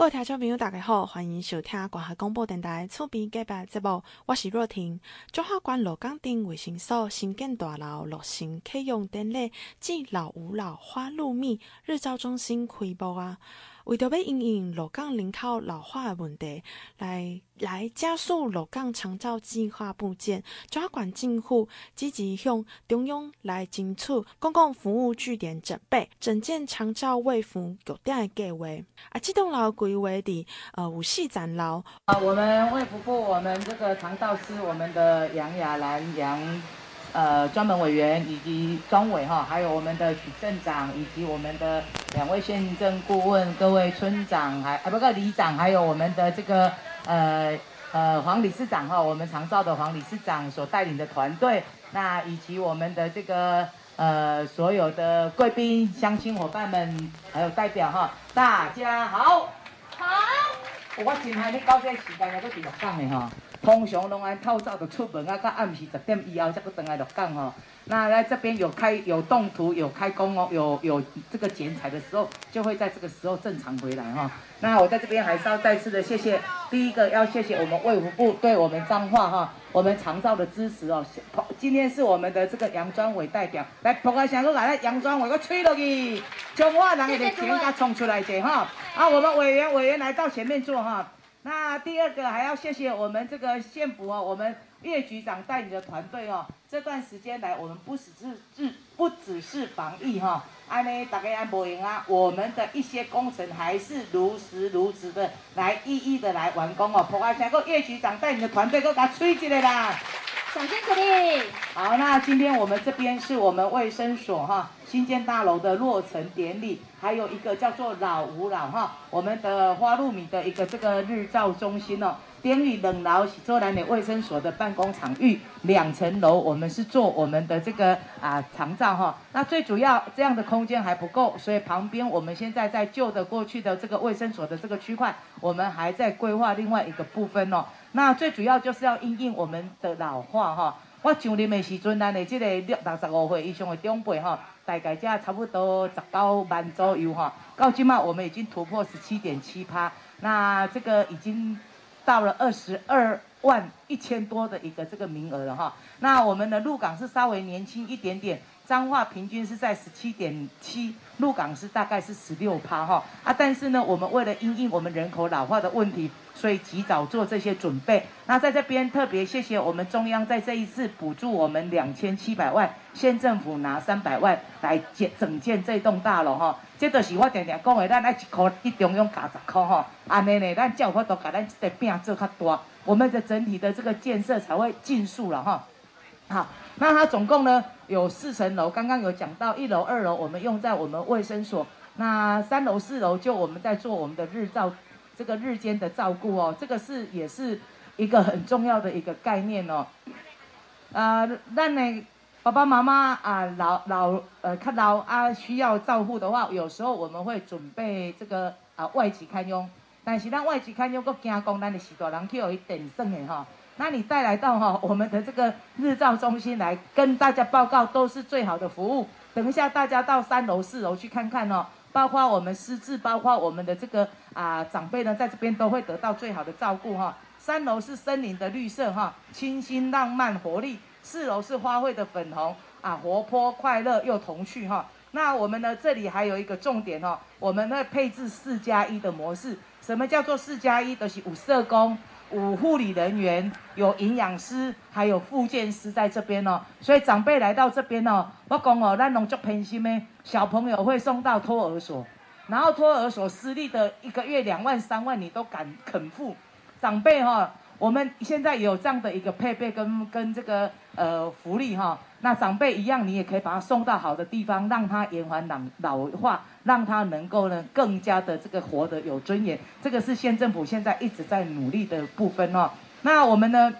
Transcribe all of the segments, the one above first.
各位听众朋友，大家好，欢迎收听关河广播电台厝边隔壁节目，我是若婷。中华关罗岗镇卫生所新建大楼落成启用典礼暨老吾老花露蜜日照中心开幕啊！为着要应应芦港人口老化的问题，来来加速芦港长照计划部件，彰化县政府积极向中央来争取公共服务据点准备整建长照卫福据点的计划。啊，这栋楼规划的呃五系展楼。啊，我们卫福部，我们这个长照司，我们的杨雅兰杨。呃，专门委员以及专委哈，还有我们的许镇长以及我们的两位县政顾问、各位村长还啊不个里长，还有我们的这个呃呃黄理事长哈，我们长照的黄理事长所带领的团队，那以及我们的这个呃所有的贵宾、乡亲伙伴们，还有代表哈，大家好，好，我今天你到这时间也都比较棒的哈。通常拢安透早就出门啊，到暗时十点以后才搁转来落港吼。那来这边有开有动土有开工哦，有有这个剪彩的时候，就会在这个时候正常回来哈。那我在这边还是要再次的谢谢，第一个要谢谢我们卫福部对我们彰化哈，我们长照的支持哦。今天是我们的这个杨专委代表来，poka 个声，搁来了杨专委，我吹落去，彰化人的钱甲冲出来者哈。啊，我们委员委员来到前面坐哈。那第二个还要谢谢我们这个县府哦，我们叶局长带你的团队哦，这段时间来我们不只是治，不只是防疫哈，安尼大家安保赢啊，我们的一些工程还是如实如实的来一一的来完工哦。破坏下个叶局长带你的团队都给他吹起来啦。掌声鼓励。好，那今天我们这边是我们卫生所哈新建大楼的落成典礼，还有一个叫做老吾老哈我们的花露米的一个这个日照中心哦。典礼冷楼是做咱的卫生所的办公场域，两层楼我们是做我们的这个啊长照哈。那最主要这样的空间还不够，所以旁边我们现在在旧的过去的这个卫生所的这个区块，我们还在规划另外一个部分哦。那最主要就是要因应我们的老化哈。我上任的时阵，咱的这个六六十五岁以上的长辈哈，大概这差不多十九万左右哈。到今嘛，我们已经突破十七点七趴，那这个已经到了二十二万一千多的一个这个名额了哈。那我们的鹿港是稍微年轻一点点。彰化平均是在十七点七，鹿港是大概是十六趴哈啊，但是呢，我们为了因应我们人口老化的问题，所以及早做这些准备。那在这边特别谢谢我们中央在这一次补助我们两千七百万，县政府拿三百万来建整建这栋大楼哈。这都是我常常讲的，咱爱一块去中央加十块哈，安尼呢，咱才有法度把咱这个饼做较大，我们的整体的这个建设才会尽速了哈。好，那它总共呢有四层楼，刚刚有讲到一楼、二楼我们用在我们卫生所，那三楼、四楼就我们在做我们的日照，这个日间的照顾哦，这个是也是一个很重要的一个概念哦。啊、呃，那你爸爸妈妈啊老老呃看到啊需要照顾的话，有时候我们会准备这个啊外籍看佣，但是咱外籍看佣佫惊讲咱的许多人去有一点剩的哈。那你带来到哈我们的这个日照中心来跟大家报告，都是最好的服务。等一下大家到三楼、四楼去看看哦，包括我们失智，包括我们的这个啊长辈呢，在这边都会得到最好的照顾哈。三楼是森林的绿色哈，清新浪漫活力；四楼是花卉的粉红啊，活泼快乐又童趣哈。那我们呢这里还有一个重点哦，我们会配置四加一的模式。什么叫做四加一？就是五社工。五护理人员，有营养师，还有复健师在这边哦。所以长辈来到这边哦，我讲哦，咱农作偏心的小朋友会送到托儿所，然后托儿所私立的一个月两万三万，你都敢肯付？长辈哈、哦，我们现在有这样的一个配备跟跟这个呃福利哈、那长辈一样，你也可以把他送到好的地方，让他延缓老老化。让他能够呢更加的这个活得有尊严，这个是县政府现在一直在努力的部分哦。那我们呢，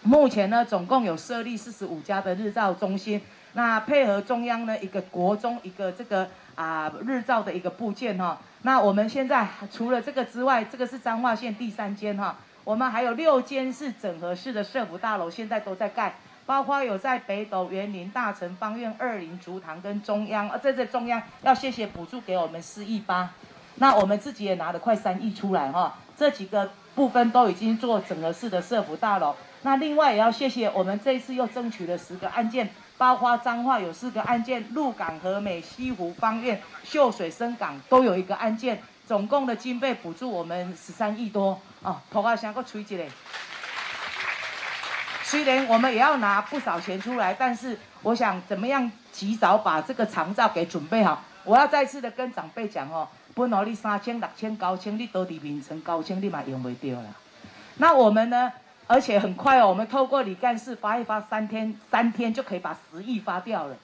目前呢总共有设立四十五家的日照中心，那配合中央呢一个国中一个这个啊日照的一个部件哈。那我们现在除了这个之外，这个是彰化县第三间哈，我们还有六间是整合式的社福大楼，现在都在盖。包括有在北斗、园林、大成、芳苑、二林、竹塘跟中央，啊，这这中央要谢谢补助给我们四亿八，那我们自己也拿了快三亿出来哈，这几个部分都已经做整合式的社福大楼。那另外也要谢谢我们这一次又争取了十个案件，包括彰化有四个案件，鹿港、和美、西湖、方苑、秀水、深港都有一个案件，总共的经费补助我们十三亿多哦。头啊，想个吹起来。虽然我们也要拿不少钱出来，但是我想怎么样及早把这个长照给准备好。我要再次的跟长辈讲哦，本来你三千、六千、高千，你都在名成高千，你嘛用不掉了。那我们呢？而且很快哦，我们透过李干事发一发，三天三天就可以把十亿发掉了。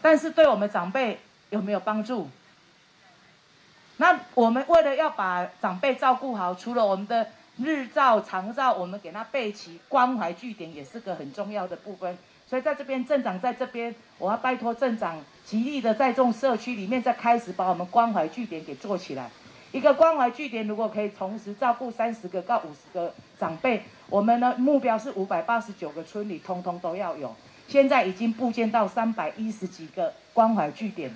但是对我们长辈有没有帮助？那我们为了要把长辈照顾好，除了我们的日照、长照，我们给他备齐关怀据点，也是个很重要的部分。所以在这边，镇长在这边，我要拜托镇长极力的在这种社区里面，再开始把我们关怀据点给做起来。一个关怀据点，如果可以同时照顾三十个到五十个长辈，我们的目标是五百八十九个村里通通都要有。现在已经布建到三百一十几个关怀据点，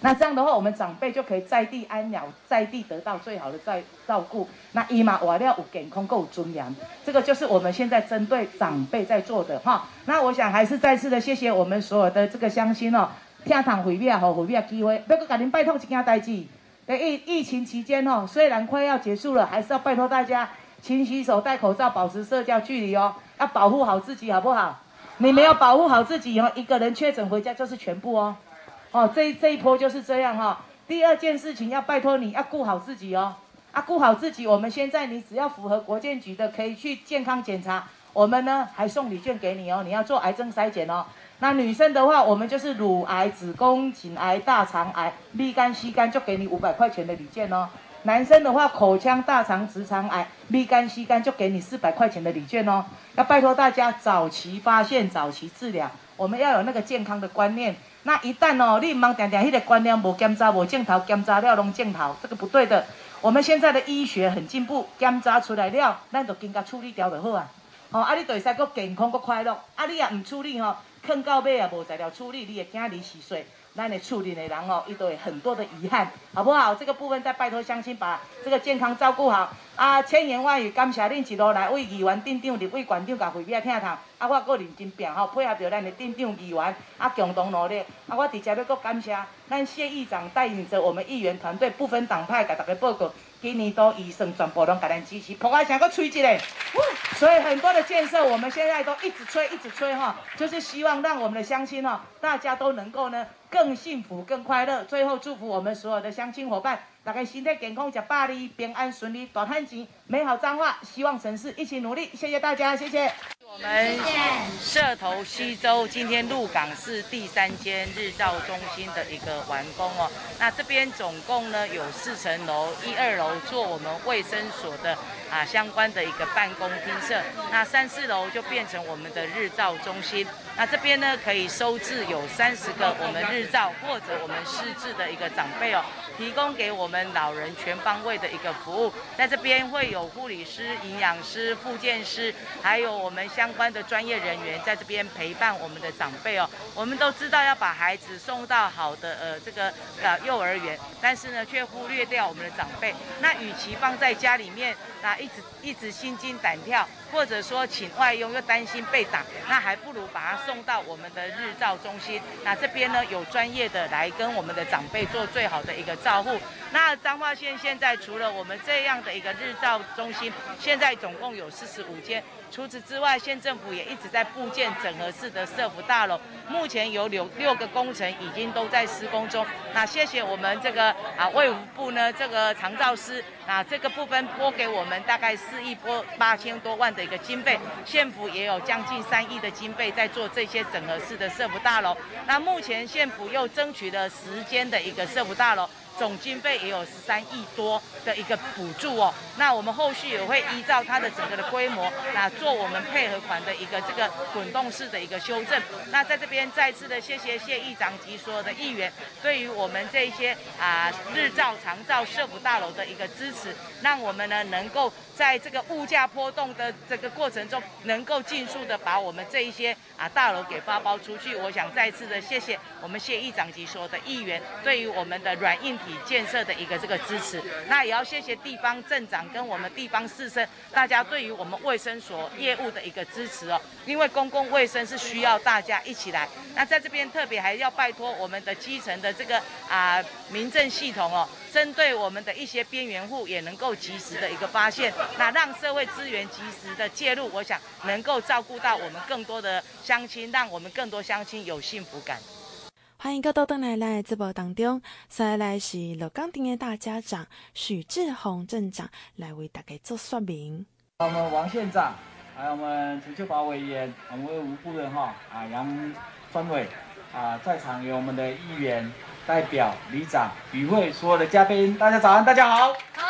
那这样的话，我们长辈就可以在地安鸟，在地得到最好的在照顾。那伊嘛瓦料有健康够尊严，这个就是我们现在针对长辈在做的哈。那我想还是再次的谢谢我们所有的这个乡亲哦，听堂会面和会面机会，要搁甲您拜托一件代志。在疫疫情期间哦，虽然快要结束了，还是要拜托大家勤洗手、戴口罩、保持社交距离哦，要保护好自己，好不好？你没有保护好自己哦，一个人确诊回家就是全部哦。哦，这这一波就是这样哈、第二件事情要拜托你要顾好自己哦，啊，顾好自己。我们现在你只要符合国健局的，可以去健康检查，我们呢还送礼券给你哦。你要做癌症筛检哦。那女生的话，我们就是乳癌、子宫颈癌、大肠癌、B 肝、C 肝，就给你五百块钱的礼券哦。男生的话，口腔、大肠、直肠癌、B 肝、C 肝，就给你四百块钱的礼券哦。要拜托大家早期发现、早期治疗，我们要有那个健康的观念。那一旦哦，你忙点点，迄个观念无检查、无镜头，检查了拢镜头，这个不对的。我们现在的医学很进步，检查出来了，咱就更加处理掉就好啊。哦，啊，你就会使搁健康搁快乐。啊，你也唔处理吼、哦。坑到尾也无材料处理，你会惊你死水，那你处理的人哦，伊都会很多的遗憾，好不好？这个部分再拜托乡亲把这个健康照顾好啊！千言万语感谢恁一路来为议员镇长、立委关长甲会面听堂，啊，我搁认真拼吼，配合着咱的镇长议员啊，共同努力啊！我直接要搁感谢咱谢议长带领着我们议员团队，不分党派，甲大家报告。今年都医生全部拢给咱支持，破开想个吹一个，所以很多的建设，我们现在都一直吹，一直吹哈，就是希望让我们的乡亲哈，大家都能够呢更幸福、更快乐。最后祝福我们所有的乡亲伙伴，大家身体健康，吃百里平安顺利，大汉吉美好彰化，希望城市一起努力。谢谢大家，谢谢。我们社头西周今天鹿港是第三间日照中心的一个完工哦。那这边总共呢有四层楼，一二楼做我们卫生所的啊相关的一个办公厅舍，那三四楼就变成我们的日照中心。那这边呢可以收治有三十个我们日照或者我们失智的一个长辈哦，提供给我们老人全方位的一个服务。在这边会有护理师、营养师、复健师，还有我们相关的专业人员在这边陪伴我们的长辈哦。我们都知道要把孩子送到好的呃这个呃幼儿园，但是呢却忽略掉我们的长辈。那与其放在家里面，那一直一直心惊胆跳，或者说请外佣又担心被打，那还不如把他送到我们的日照中心。那这边呢有专业的来跟我们的长辈做最好的一个照护。那彰化县现在除了我们这样的一个日照中心，现在总共有四十五间。除此之外，县政府也一直在布建整合式的社福大楼，目前有六六个工程已经都在施工中。那谢谢我们这个啊卫福部呢这个长照师，那这个部分拨给我们大概四亿拨八千多万的一个经费，县府也有将近三亿的经费在做这些整合式的社福大楼。那目前县府又争取了十间的一个社福大楼。总经费也有十三亿多的一个补助哦，那我们后续也会依照它的整个的规模，那做我们配合款的一个这个滚动式的一个修正。那在这边再次的谢谢谢议长及所有的议员，对于我们这一些啊日照长照社福大楼的一个支持，让我们呢能够在这个物价波动的这个过程中，能够尽速的把我们这一些啊大楼给发包出去。我想再次的谢谢我们谢议长及所有的议员，对于我们的软硬。体建设的一个这个支持。那也要谢谢地方镇长跟我们地方士绅，大家对于我们卫生所业务的一个支持哦。因为公共卫生是需要大家一起来。那在这边特别还要拜托我们的基层的这个啊民政系统哦，针对我们的一些边缘户也能够及时的一个发现，那让社会资源及时的介入，我想能够照顾到我们更多的乡亲，让我们更多乡亲有幸福感。欢迎各位登来来直播当中，再来是鹿港町的大家长许志宏镇长来为大家做说明。我们王县长，还有我们陈秀华委员，我们吴夫人哈啊杨专委啊，在场有我们的议员代表、里长、与会所有的嘉宾，大家早安，大家好。好。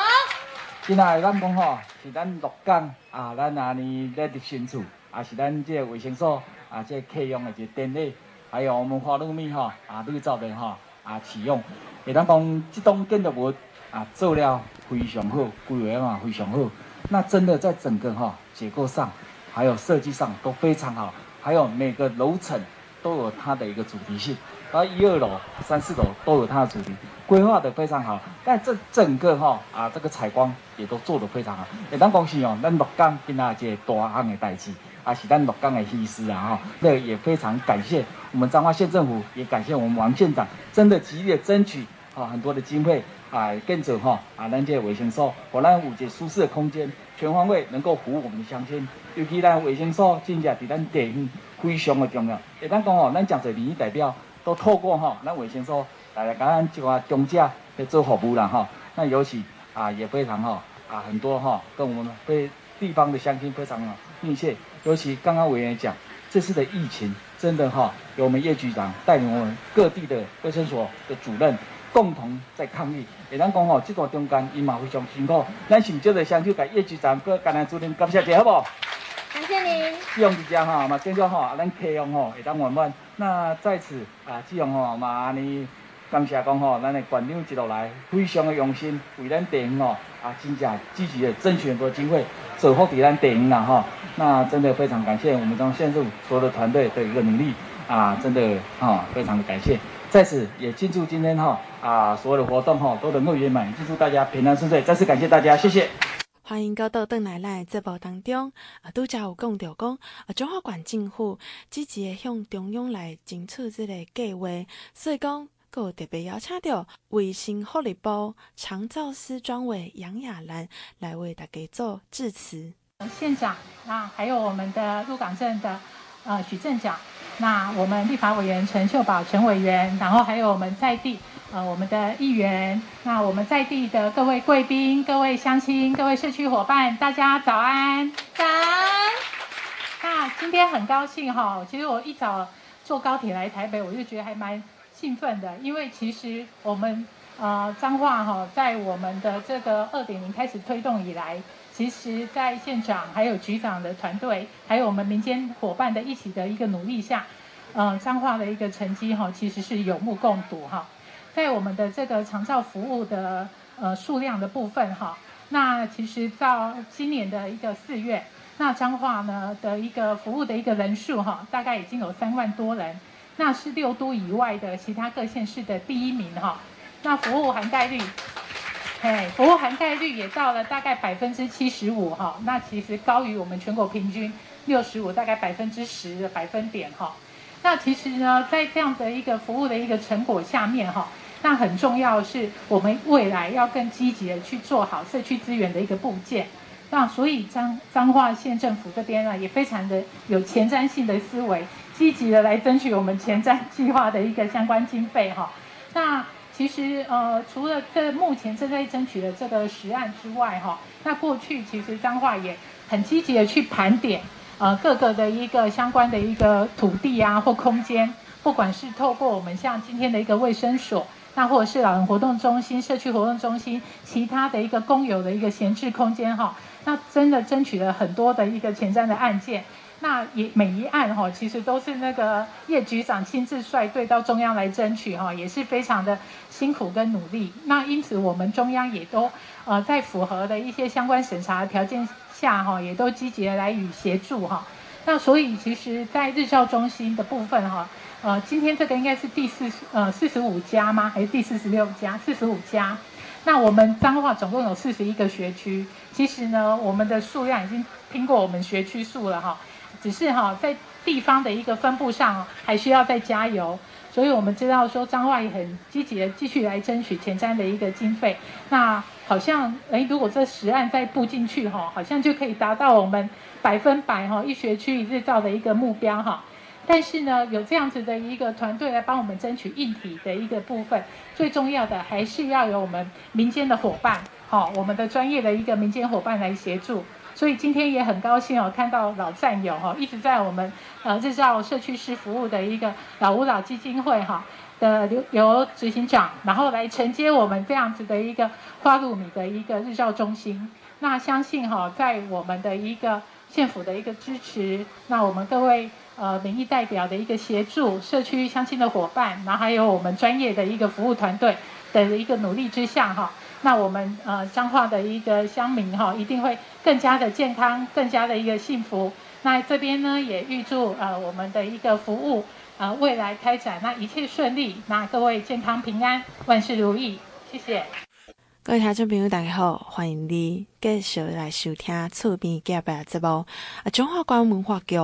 今仔咱讲吼，是咱鹿港啊，咱阿尼咧的新厝，也是咱这个卫生所啊，这启用的一个典礼。还有我们花露米哈啊绿藻的哈啊启用，会当讲这栋建筑物啊做了非常好，规划嘛非常好。那真的在整个哈结构上，还有设计上都非常好，还有每个楼层都有它的一个主题性，而一二楼、三四楼都有它的主题，规划的非常好。但这整个哈啊这个采光也都做得非常好。会当讲是哦，咱鹿港今仔这个大项的代志。啊，是咱鹿港的意思啊哈，那也非常感谢我们彰化县政府，也感谢我们王县长，真的极力争取啊很多的经费啊，跟着哈啊咱这卫生所，让咱有一个舒适的空间，全方位能够服务我们的乡亲。尤其咱卫生所真正在咱地方非常的重要。也咱讲哦，咱讲者民意代表都透过哈咱卫生所来来跟咱这个中介来做服务了哈。那尤其啊也非常哈啊很多哈跟我们非地方的乡亲非常密切。尤其刚刚委员讲，这次的疫情真的哈，由我们叶局长带领我们各地的卫生所的主任共同在抗疫。也咱讲吼，这段中间伊嘛非常辛苦，咱是不是就相就给叶局长跟甘南主任感谢一下，好不好？感谢您。希望大家哈嘛，继续哈，咱启用吼会当圆满。那在此啊，希望吼嘛你。感谢讲吼，咱的馆长一路来非常的用心，为咱电影哦啊，真正积极的争取很多经费，守护咱电影啦哈。那真的非常感谢我们彰化县政府所有的团队的一个努力啊，真的哈非常的感谢。在此也庆祝今天哈啊所有的活动哈都能够圆满，祝大家平安顺遂。再次感谢大家，谢谢。欢迎各位登来来节目当中啊，拄则有讲到讲啊，中华馆政府积极的向中央来争取这个计划，所以讲。个特别邀请到卫生福利部长照司专委杨雅兰来为大家做致辞。县长，那还有我们的鹿港镇的呃许镇长，那我们立法委员陈秀宝陈委员，然后还有我们在地呃我们的议员，那我们在地的各位贵宾、各位乡亲、各位社区伙伴，大家早安！早安。那今天很高兴哈，其实我一早坐高铁来台北，我就觉得还蛮。兴奋的，因为其实我们呃彰化哈，在我们的这个二点零开始推动以来，其实，在县长还有局长的团队，还有我们民间伙伴的一起的一个努力下，呃彰化的一个成绩哈，其实是有目共睹哈。在我们的这个长照服务的呃数量的部分哈，那其实到今年的一个四月，那彰化呢的一个服务的一个人数哈，大概已经有三万多人。那是六都以外的其他各县市的第一名哈，那服务涵盖率，嘿，服务涵盖率也到了大概百分之七十五哈，那其实高于我们全国平均六十五，大概百分之十的百分点哈。那其实呢，在这样的一个服务的一个成果下面哈，那很重要是我们未来要更积极的去做好社区资源的一个布建。那所以彰彰化县政府这边呢，也非常的有前瞻性的思维。积极的来争取我们前瞻计划的一个相关经费哈。那其实呃，除了这目前正在争取的这个实案之外哈，那过去其实彰化也很积极的去盘点呃各个的一个相关的一个土地啊或空间，不管是透过我们像今天的一个卫生所，那或者是老人活动中心、社区活动中心，其他的一个公有的一个闲置空间哈，那真的争取了很多的一个前瞻的案件。那也每一案哈，其实都是那个叶局长亲自率队到中央来争取哈，也是非常的辛苦跟努力。那因此我们中央也都呃在符合的一些相关审查条件下哈，也都积极的来与协助哈。那所以其实，在日照中心的部分哈，呃，今天这个应该是第四十呃四十五家吗？还是第四十六家？四十五家。那我们彰化总共有四十一个学区，其实呢，我们的数量已经拼过我们学区数了哈，只是哈在地方的一个分布上还需要再加油。所以我们知道说彰化也很积极的继续来争取前瞻的一个经费。那好像诶，如果这十案再布进去哈，好像就可以达到我们百分百哈一学区一日照的一个目标哈。但是呢，有这样子的一个团队来帮我们争取硬体的一个部分，最重要的还是要有我们民间的伙伴，好，我们的专业的一个民间伙伴来协助。所以今天也很高兴哦，看到老战友哈，一直在我们呃日照社区式服务的一个老吾老基金会哈的刘由执行长，然后来承接我们这样子的一个花露米的一个日照中心。那相信哈，在我们的一个县府的一个支持，那我们各位。呃，民意代表的一个协助，社区乡亲的伙伴，然后还有我们专业的一个服务团队的一个努力之下，哈，那我们呃彰化的一个乡民哈，一定会更加的健康，更加的一个幸福。那这边呢，也预祝呃我们的一个服务呃未来开展，那一切顺利，那各位健康平安，万事如意，谢谢。各位听众朋友，大家好，欢迎你继续来收听厝边隔壁节目。啊，中华关文化局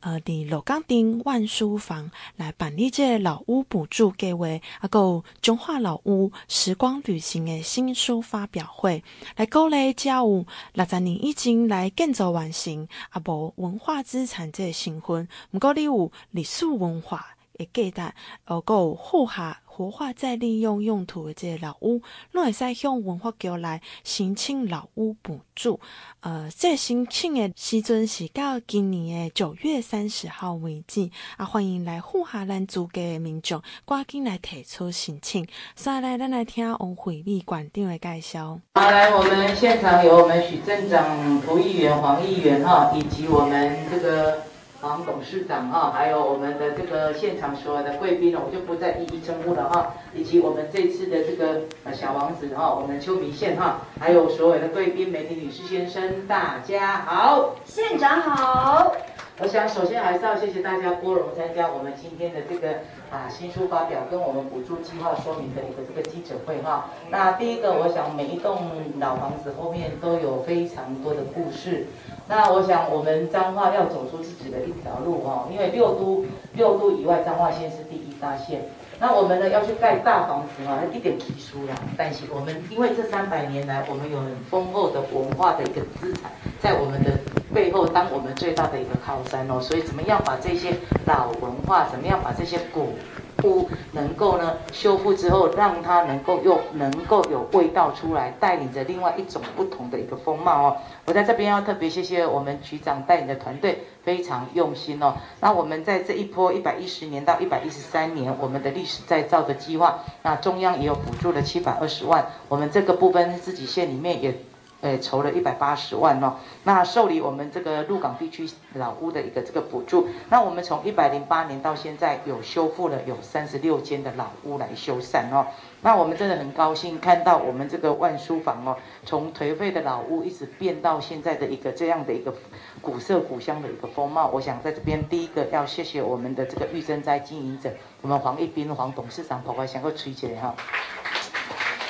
呃，伫芦港镇万书房来办理这老屋补助计划，啊，有中华老屋时光旅行的新书发表会，来鼓励家有六十年以前来建造完成，啊，无文化资产这个身份，毋过你有历史文化诶价值，哦，有户下。活化再利用用途的这个老屋，拢会使向文化局来申请老屋补助。呃，这申请的时阵是到今年的九月三十号为止。啊，欢迎来户下咱租界的民众赶紧来提出申请。再来，咱来听王惠美馆长的介绍。好，来，我们现场有我们许镇长、涂议员、黄议员哈，以及我们这个。黄董事长啊，还有我们的这个现场所有的贵宾呢，我就不再一一称呼了哈。以及我们这次的这个呃小王子哈，我们秋米县哈，还有所有的贵宾、媒体女士、先生，大家好，县长好。我想首先还是要谢谢大家拨冗参加我们今天的这个啊新书发表跟我们补助计划说明的一个这个记者会哈。那第一个，我想每一栋老房子后面都有非常多的故事。那我想，我们彰化要走出自己的一条路哈，因为六都六都以外，彰化县是第一大县。那我们呢要去盖大房子哈，一点提出啦。但是我们因为这三百年来，我们有很丰厚的文化的一个资产在我们的背后，当我们最大的一个靠山哦。所以怎么样把这些老文化，怎么样把这些古屋能够呢修复之后，让它能够又能够有味道出来，带领着另外一种不同的一个风貌哦。我在这边要特别谢谢我们局长带领的团队，非常用心哦。那我们在这一波一百一十年到一百一十三年，我们的历史再造的计划，那中央也有补助了七百二十万，我们这个部分自己县里面也。呃，筹了一百八十万哦，那受理我们这个鹿港地区老屋的一个这个补助，那我们从一百零八年到现在有修复了有三十六间的老屋来修缮哦，那我们真的很高兴看到我们这个万书房哦，从颓废的老屋一直变到现在的一个这样的一个古色古香的一个风貌。我想在这边第一个要谢谢我们的这个玉珍斋经营者，我们黄一斌黄董事长跑过来想要吹起来哈。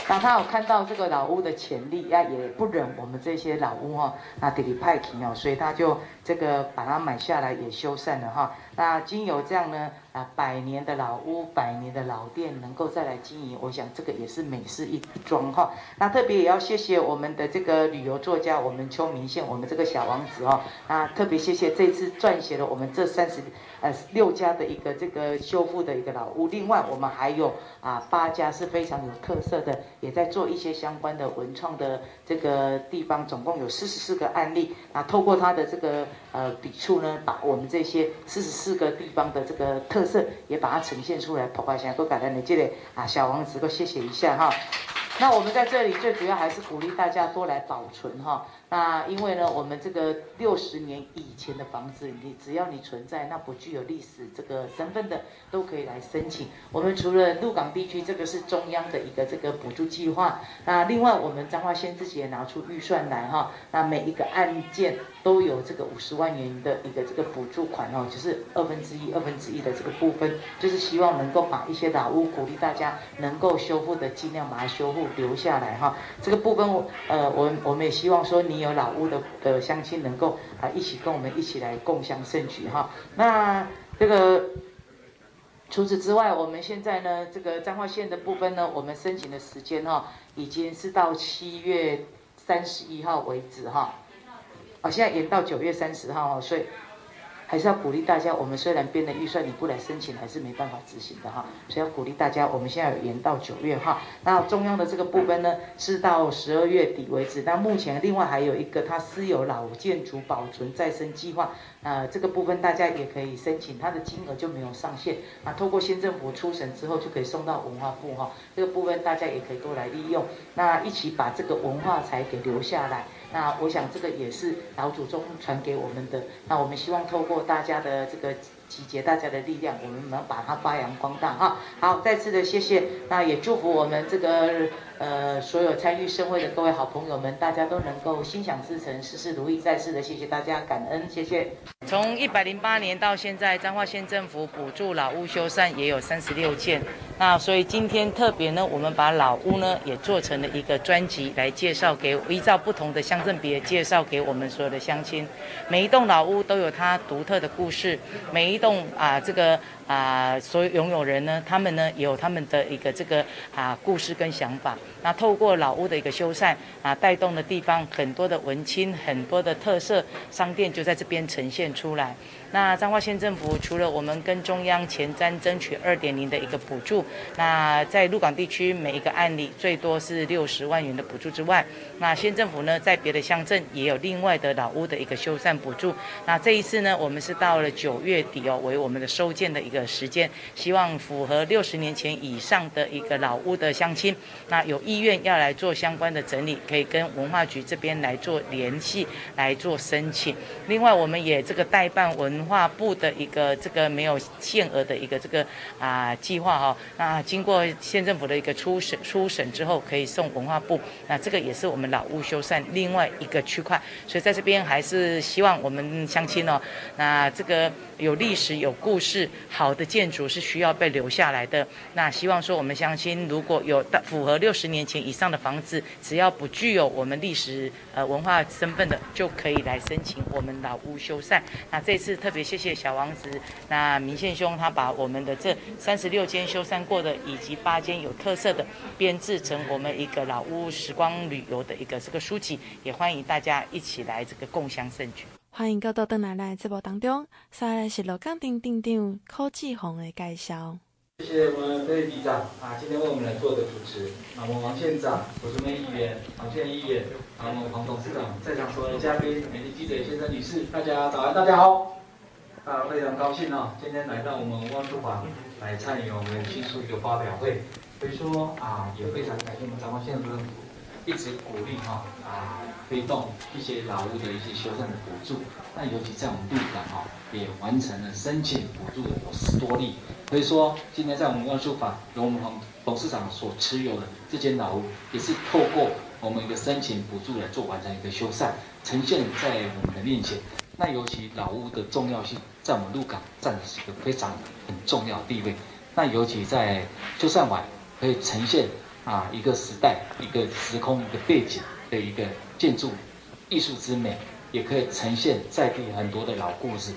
那他有看到这个老屋的潜力，呀，也不忍我们这些老屋哈，那地里派停哦，所以他就这个把它买下来也修缮了哈。那经由这样呢，啊，百年的老屋，百年的老店能够再来经营，我想这个也是美事一桩哈。那特别也要谢谢我们的这个旅游作家，我们秋明县，我们这个小王子哦。那特别谢谢这次撰写了我们这三十呃六家的一个这个修复的一个老屋，另外我们还有啊八家是非常有特色的，也在做一些相关的文创的这个地方，总共有四十四个案例。那透过他的这个呃笔触呢，把我们这些四十四。个地方的这个特色也把它呈现出来，跑快想多感恩你这里啊，小王子，都谢谢一下哈。那我们在这里最主要还是鼓励大家多来保存哈。那因为呢，我们这个六十年以前的房子，你只要你存在，那不具有历史这个身份的，都可以来申请。我们除了鹿港地区，这个是中央的一个这个补助计划。那另外，我们彰化县自己也拿出预算来哈。那每一个案件都有这个五十万元的一个这个补助款哦，就是二分之一、二分之一的这个部分，就是希望能够把一些老屋鼓励大家能够修复的，尽量把它修复留下来哈。这个部分，呃，我我们也希望说你。有老屋的的乡亲能够啊一起跟我们一起来共享盛举哈。那这个除此之外，我们现在呢这个彰化县的部分呢，我们申请的时间哈已经是到七月三十一号为止哈。啊，现在延到九月三十号哈，所以。还是要鼓励大家，我们虽然编了预算你不来申请，还是没办法执行的哈。所以要鼓励大家，我们现在有延到九月哈。那中央的这个部分呢，是到十二月底为止。那目前另外还有一个，它私有老建筑保存再生计划，呃，这个部分大家也可以申请，它的金额就没有上限啊。透过县政府出审之后，就可以送到文化部哈。这个部分大家也可以多来利用，那一起把这个文化财给留下来。那我想这个也是老祖宗传给我们的。那我们希望透过大家的这个集结，大家的力量，我们能把它发扬光大哈。好，再次的谢谢。那也祝福我们这个呃所有参与盛会的各位好朋友们，大家都能够心想事成，事事如意。再次的谢谢大家，感恩，谢谢。从一百零八年到现在，彰化县政府补助老屋修缮也有三十六件。那所以今天特别呢，我们把老屋呢也做成了一个专辑来介绍给，依照不同的乡镇别介绍给我们所有的乡亲。每一栋老屋都有它独特的故事，每一栋啊这个。啊，所有拥有人呢，他们呢有他们的一个这个啊故事跟想法。那透过老屋的一个修缮啊，带动的地方很多的文青，很多的特色商店就在这边呈现出来。那彰化县政府除了我们跟中央前瞻争取二点零的一个补助，那在鹿港地区每一个案例最多是六十万元的补助之外，那县政府呢在别的乡镇也有另外的老屋的一个修缮补助。那这一次呢，我们是到了九月底哦，为我们的收件的一个。时间，希望符合六十年前以上的一个老屋的乡亲，那有意愿要来做相关的整理，可以跟文化局这边来做联系，来做申请。另外，我们也这个代办文文化部的一个这个没有限额的一个这个啊计划哈。那经过县政府的一个初审初审之后，可以送文化部。那这个也是我们老屋修缮另外一个区块，所以在这边还是希望我们乡亲哦，那这个有历史有故事好。好的建筑是需要被留下来的。那希望说，我们乡亲如果有符合六十年前以上的房子，只要不具有我们历史呃文化身份的，就可以来申请我们老屋修缮。那这次特别谢谢小王子，那明宪兄他把我们的这三十六间修缮过的，以及八间有特色的，编制成我们一个老屋时光旅游的一个这个书籍，也欢迎大家一起来这个共享盛举。欢迎各位登来来直播当中，接下来是鹿港町町长柯志宏的介绍。谢谢我们佩里里长啊，今天为我们来做的主持。啊，我们王县长、罗淑美议员、黄县议员，啊，我们黄董事长，在场所有嘉宾、媒体记者先生、女士，大家早安，大家好。啊，非常高兴啊，今天来到我们万书坊来参与我们新书一个发表会。所以说啊，也非常感谢我们彰化县政府一直鼓励哈啊。推动一些老屋的一些修缮的补助，那尤其在我们鹿港哈，也完成了申请补助的有十多例。所以说，今天在我们万书法由我们董事长所持有的这间老屋，也是透过我们一个申请补助来做完成一个修缮，呈现在我们的面前。那尤其老屋的重要性，在我们鹿港占的是一个非常很重要的地位。那尤其在就算晚，可以呈现啊一个时代、一个时空、一个背景的一个。建筑艺术之美，也可以呈现在地很多的老故事。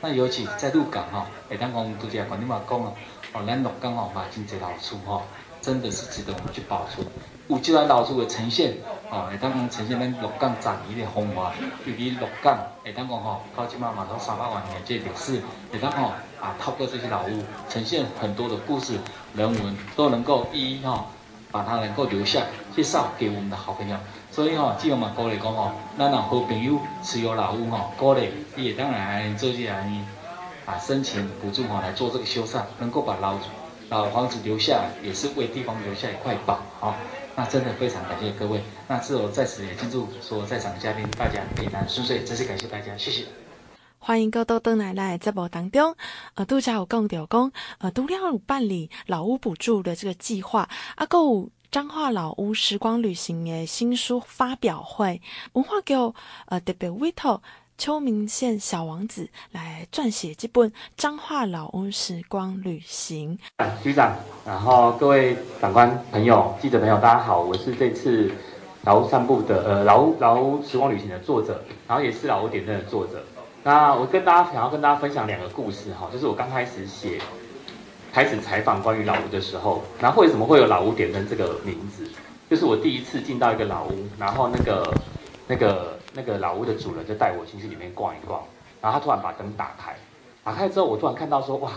那尤其在鹿港哈，每当我们都讲，管你嘛讲哦，哦，咱鹿港哦，嘛真济老厝哈，真的是值得我们去保存。有这样老厝的呈现，哦，每当讲呈现咱鹿港十年的风华，尤其鹿港，每当讲吼，靠近嘛嘛头三百万年这历史，每当吼啊，透过这些老屋，呈现很多的故事人文，都能够一一哈，把它能够留下，介绍给我们的好朋友。所以吼，只有嘛鼓励讲吼，咱若好朋友持有老屋吼，鼓励伊会当来做这样啊申请补助吼，来做这个修缮，能够把老老房子留下，也是为地方留下一块宝哈。那真的非常感谢各位。那是我在此也敬祝所有在场的嘉宾大家平安顺遂，真是感谢大家，谢谢。欢迎各位回来来节目当中，呃，拄则有讲到讲，呃，除了办理老屋补助的这个计划，啊，还有彰化老屋时光旅行的新书发表会，文化局呃特别委托秋明县小王子来撰写这本彰化老屋时光旅行。局长，然后各位长官朋友、记者朋友，大家好，我是这次老屋散步的呃老屋老屋时光旅行的作者，然后也是老屋点灯的作者。那我跟大家想要跟大家分享两个故事哈，就是我刚开始写，开始采访关于老屋的时候，然后为什么会有老屋点灯这个名字？就是我第一次进到一个老屋，然后那个那个那个老屋的主人就带我进去里面逛一逛，然后他突然把灯打开，打开之后我突然看到说哇，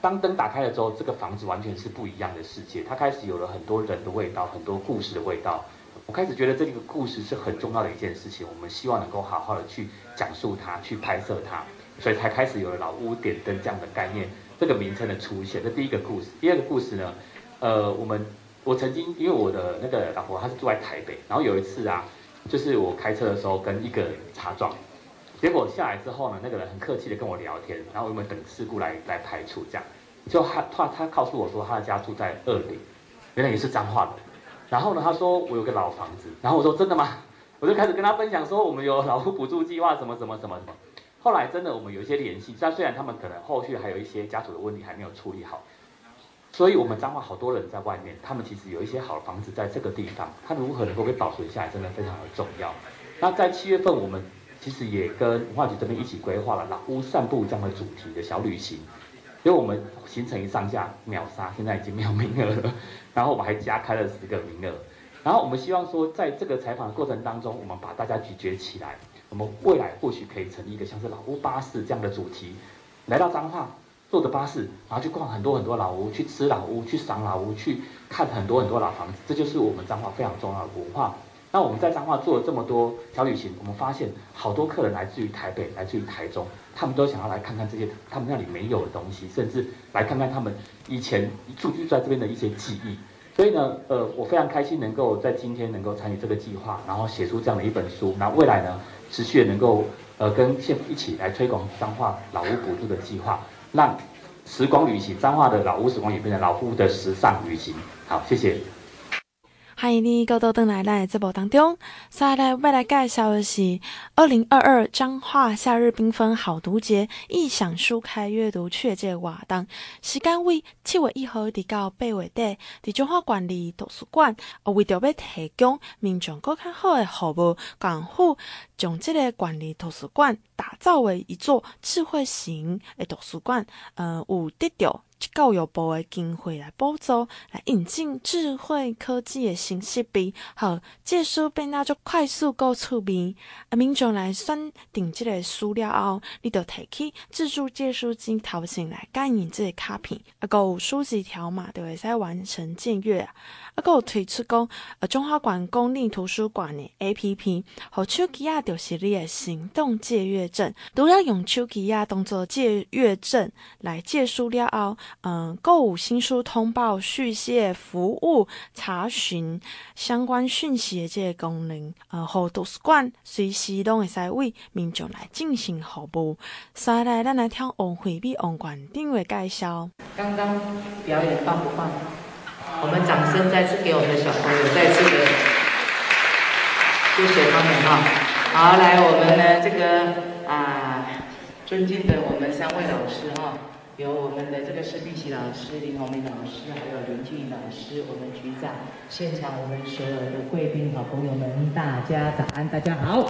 当灯打开了之后，这个房子完全是不一样的世界，它开始有了很多人的味道，很多故事的味道。我开始觉得这个故事是很重要的一件事情，我们希望能够好好的去讲述它，去拍摄它，所以才开始有了老屋点灯这样的概念，这个名称的出现。这第一个故事，第二个故事呢，呃，我们我曾经因为我的那个老婆她是住在台北，然后有一次啊，就是我开车的时候跟一个人擦撞，结果下来之后呢，那个人很客气的跟我聊天，然后我们等事故来来排除这样，就他他他告诉我说他的家住在二林，原来也是彰化的。然后呢，他说我有个老房子，然后我说真的吗？我就开始跟他分享说我们有老屋补助计划什么什么什么什么。后来真的我们有一些联系，但虽然他们可能后续还有一些家属的问题还没有处理好，所以我们彰化好多人在外面，他们其实有一些好的房子在这个地方，他如何能够被保存下来，真的非常的重要。那在七月份，我们其实也跟文化局这边一起规划了老屋散步这样的主题的小旅行。因为我们行程一上架秒杀，现在已经没有名额了。然后我们还加开了十个名额。然后我们希望说，在这个采访的过程当中，我们把大家集结起来，我们未来或许可以成立一个像是老屋巴士这样的主题，来到彰化，坐着巴士，然后去逛很多很多老屋，去吃老屋，去赏老屋，去看很多很多老房子。这就是我们彰化非常重要的文化。那我们在彰化做了这么多小旅行，我们发现好多客人来自于台北，来自于台中，他们都想要来看看这些他们那里没有的东西，甚至来看看他们以前住居在这边的一些记忆。所以呢，呃，我非常开心能够在今天能够参与这个计划，然后写出这样的一本书。那未来呢，持续的能够呃跟县府一起来推广彰化老屋补助的计划，让时光旅行彰化的老屋时光也变成老屋的时尚旅行。好，谢谢。欢迎你高到登来来节目当中，再来未来介绍的是二零二二彰化夏日缤纷好读节异想书开阅读确切活动，时间为七月一号到八月底，在彰化县立图书馆，为着要提供民众更加好的服务，港府将这个管理图书馆打造为一座智慧型的图书馆，呃，有得到。教育部的经费来补助，来引进智慧科技的新设备，好借书变得足快速够趣味。啊，民众来选定这个书了后，你就提起自助借书机头前来感应这个卡片，啊，够有书籍条码就会使完成借阅。啊，够有推出讲，呃，中华馆公立图书馆的 APP，和手机啊，就是你的行动借阅证，都要用手机啊当做借阅证来借书了后。嗯，购物新书通报续写服务查询相关讯息的这个功能，呃，和图书馆随时拢会使为民众来进行服务。接下来，咱来听王惠美王馆长的介绍。刚刚表演棒不棒？我们掌声再次给我们的小朋友，再次的谢谢他们哈。好，来我们的这个啊，尊敬的我们三位老师哈。有我们的这个施碧琪老师、林宏明老师，还有林俊老师，我们局长，现场我们所有的贵宾好朋友们，大家早安，大家好。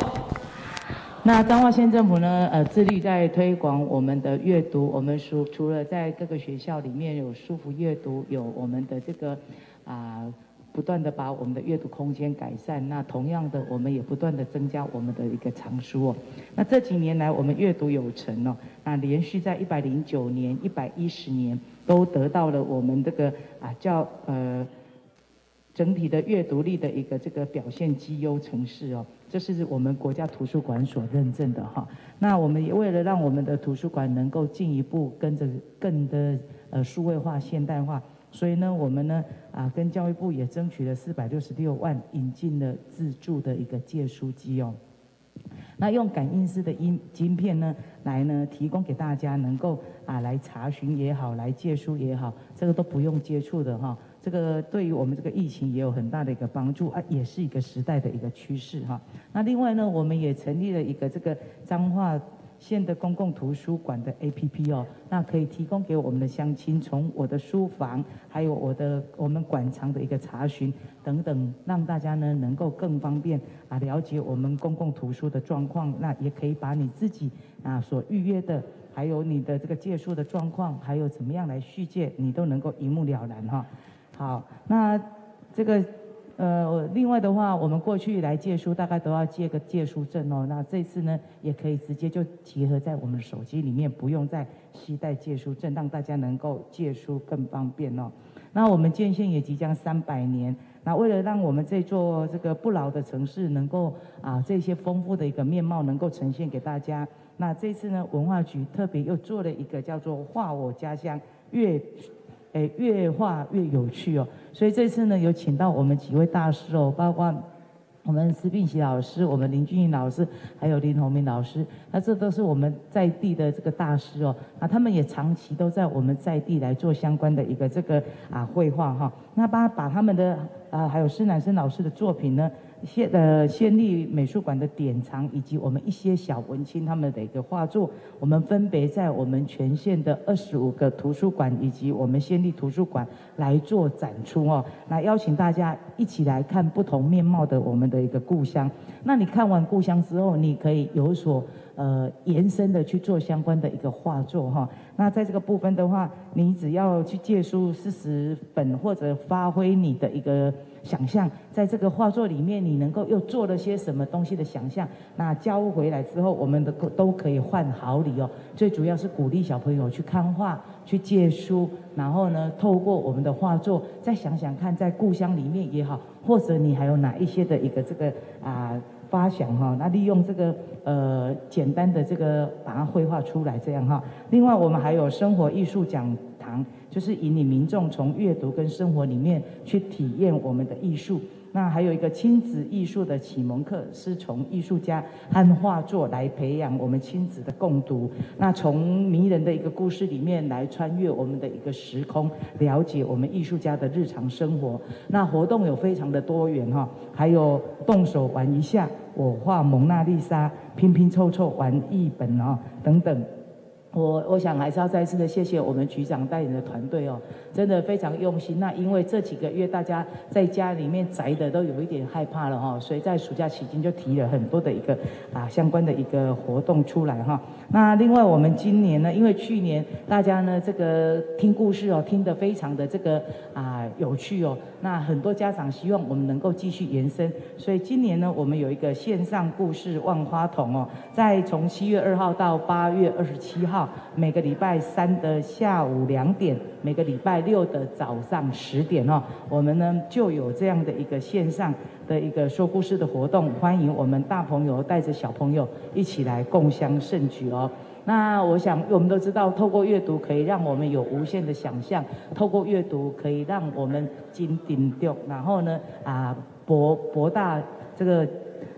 那彰化县政府呢，呃，致力在推广我们的阅读，我们除除了在各个学校里面有舒服阅读，有我们的这个啊。不断的把我们的阅读空间改善，那同样的，我们也不断的增加我们的一个藏书哦。那这几年来，我们阅读有成哦，那连续在一百零九年、一百一十年都得到了我们这个啊叫呃整体的阅读力的一个这个表现绩优城市哦，这是我们国家图书馆所认证的哈。那我们也为了让我们的图书馆能够进一步跟着更的呃数位化、现代化。所以呢，我们呢啊跟教育部也争取了四百六十六万，引进了自助的一个借书机哦。那用感应式的音晶片呢，来呢提供给大家能够啊来查询也好，来借书也好，这个都不用接触的哈。这个对于我们这个疫情也有很大的一个帮助啊，也是一个时代的一个趋势哈。那另外呢，我们也成立了一个这个彰化县的公共图书馆的 APP 哦，那可以提供给我们的乡亲，从我的书房，还有我的我们馆藏的一个查询等等，让大家呢能够更方便啊了解我们公共图书的状况。那也可以把你自己啊所预约的，还有你的这个借书的状况，还有怎么样来续借，你都能够一目了然哈。好，那这个。呃，另外的话，我们过去来借书，大概都要借个借书证哦。那这次呢，也可以直接就结合在我们手机里面，不用再携带借书证，让大家能够借书更方便哦。那我们建县也即将三百年，那为了让我们这座这个不老的城市能够啊这些丰富的一个面貌能够呈现给大家，那这次呢，文化局特别又做了一个叫做“画我家乡”越。诶，越画越有趣哦，所以这次呢，有请到我们几位大师哦，包括我们施聘喜老师、我们林俊颖老师，还有林宏明老师，那这都是我们在地的这个大师哦，那他们也长期都在我们在地来做相关的一个这个啊绘画哈，那把把他们的啊还有施南生老师的作品呢。县呃先立美术馆的典藏，以及我们一些小文青他们的一个画作，我们分别在我们全县的二十五个图书馆以及我们先立图书馆来做展出哦。那邀请大家一起来看不同面貌的我们的一个故乡。那你看完故乡之后，你可以有所呃延伸的去做相关的一个画作哈。那在这个部分的话，你只要去借书四十本，或者发挥你的一个。想象在这个画作里面，你能够又做了些什么东西的想象？那交回来之后，我们的都可以换好礼哦。最主要是鼓励小朋友去看画、去借书，然后呢，透过我们的画作，再想想看，在故乡里面也好，或者你还有哪一些的一个这个啊发想哈？那利用这个呃简单的这个把它绘画出来这样哈。另外，我们还有生活艺术讲堂。就是引领民众从阅读跟生活里面去体验我们的艺术。那还有一个亲子艺术的启蒙课，是从艺术家和画作来培养我们亲子的共读。那从迷人的一个故事里面来穿越我们的一个时空，了解我们艺术家的日常生活。那活动有非常的多元哈，还有动手玩一下，我画蒙娜丽莎，拼拼凑凑玩一本啊等等。我我想还是要再次的谢谢我们局长带领的团队哦，真的非常用心。那因为这几个月大家在家里面宅的都有一点害怕了哈，所以在暑假期间就提了很多的一个啊相关的一个活动出来哈。那另外我们今年呢，因为去年大家呢这个听故事哦听得非常的这个啊有趣哦，那很多家长希望我们能够继续延伸，所以今年呢我们有一个线上故事万花筒哦，在从七月二号到八月二十七号。每个礼拜三的下午两点，每个礼拜六的早上十点哦，我们呢就有这样的一个线上的一个说故事的活动，欢迎我们大朋友带着小朋友一起来共襄盛举哦。那我想，我们都知道，透过阅读可以让我们有无限的想象，透过阅读可以让我们金顶掉，然后呢啊博博大这个。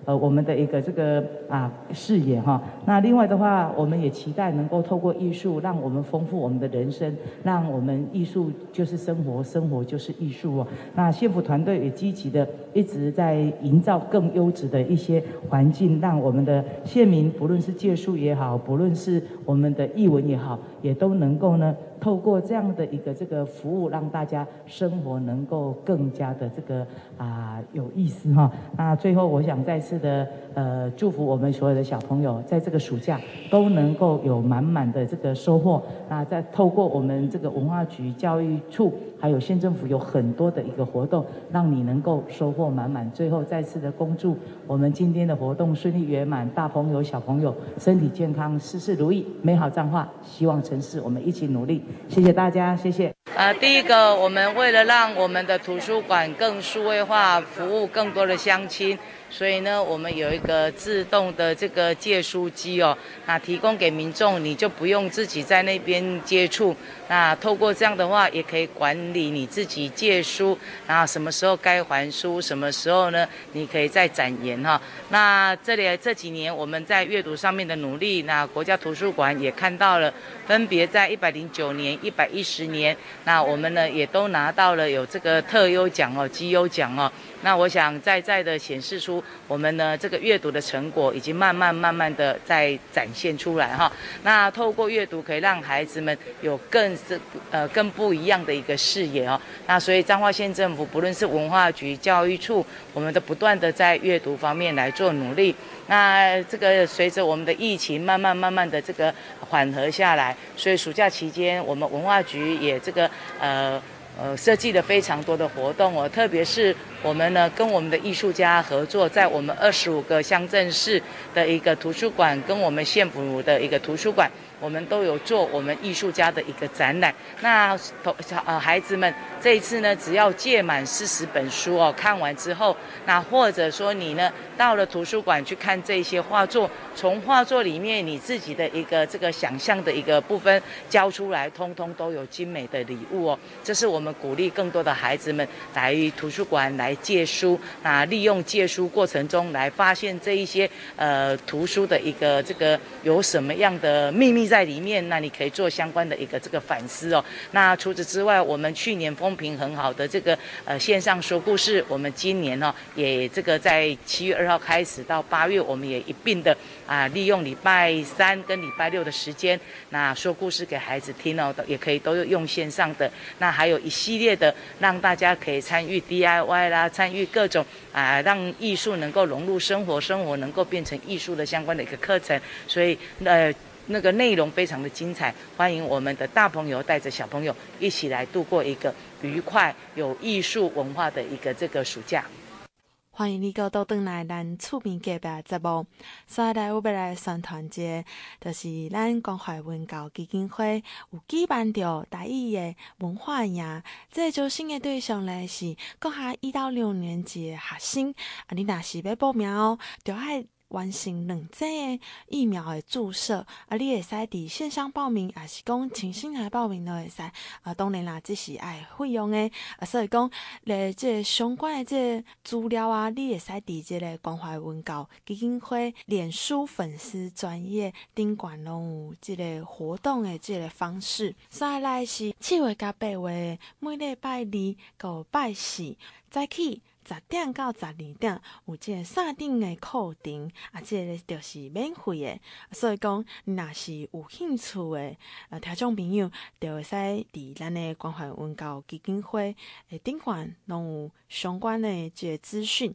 呃，我们的一个这个啊视野哈，那另外的话，我们也期待能够透过艺术，让我们丰富我们的人生，让我们艺术就是生活，生活就是艺术哦。那县府团队也积极的一直在营造更优质的一些环境，让我们的县民不论是借书也好，不论是我们的艺文也好，也都能够呢。透过这样的一个这个服务，让大家生活能够更加的这个啊、有意思哈。那最后，我想再次的呃祝福我们所有的小朋友，在这个暑假都能够有满满的这个收获。那再透过我们这个文化局、教育处，还有县政府有很多的一个活动，让你能够收获满满。最后再次的恭祝我们今天的活动顺利圆满，大朋友小朋友身体健康，事事如意，美好彰化，希望城市，我们一起努力。谢谢大家，谢谢。呃，第一个，我们为了让我们的图书馆更数位化，服务更多的乡亲，所以呢，我们有一个自动的这个借书机哦，那提供给民众，你就不用自己在那边接触。那透过这样的话，也可以管理你自己借书，然后什么时候该还书，什么时候呢，你可以再展延哈。那这里这几年我们在阅读上面的努力，那国家图书馆也看到了，分别在一百零九年、一百一十年，那我们呢也都拿到了有这个特优奖哦、绩优奖哦。那我想在在的显示出我们呢这个阅读的成果已经慢慢慢慢的在展现出来哈。那透过阅读可以让孩子们有更是呃更不一样的一个视野哦。那所以彰化县政府不论是文化局、教育处，我们都不断的在阅读方面来做努力。那这个随着我们的疫情慢慢慢慢的这个缓和下来，所以暑假期间我们文化局也这个呃。呃，设计了非常多的活动哦，特别是我们呢跟我们的艺术家合作，在我们二十五个乡镇市的一个图书馆，跟我们县府的一个图书馆。我们都有做我们艺术家的一个展览。那同呃孩子们这一次呢，只要借满四十本书哦，看完之后，那或者说你呢到了图书馆去看这些画作，从画作里面你自己的一个这个想象的一个部分交出来，通通都有精美的礼物哦。这是我们鼓励更多的孩子们来图书馆来借书，那利用借书过程中来发现这一些呃图书的一个这个有什么样的秘密。在里面，那你可以做相关的一个这个反思哦。那除此之外，我们去年风评很好的这个呃线上说故事，我们今年呢、哦、也这个在七月二号开始到八月，我们也一并的啊利用礼拜三跟礼拜六的时间，那说故事给孩子听哦，也可以都用线上的。那还有一系列的让大家可以参与 DIY 啦，参与各种啊让艺术能够融入生活，生活能够变成艺术的相关的一个课程。所以呃。那个内容非常的精彩，欢迎我们的大朋友带着小朋友一起来度过一个愉快、有艺术文化的一个这个暑假。欢迎你个都登来咱厝边隔壁节目，所以来我们来宣传节，就是咱关怀文教基金会有举办着大一的文化营，这招生的对象呢是国下一到六年级的学生，啊，你若是要报名哦，就爱。完成两剂疫苗的注射，啊，你会使伫线上报名，也是讲亲身来报名都会使。啊，当然啦，这是爱费用的，啊，所以讲咧，这相关的这资料啊，你会使伫这个关怀文教基金会脸书粉丝专页顶管拢有这个活动的这个方式。再来是七月甲八月，每礼拜二到拜四再去。十点到十二点有这个三点的课程，啊，这个就是免费的。所以讲，若是有兴趣的，呃，听众朋友，就会使伫咱的关怀文教基金会诶顶管拢有相关的这个资讯。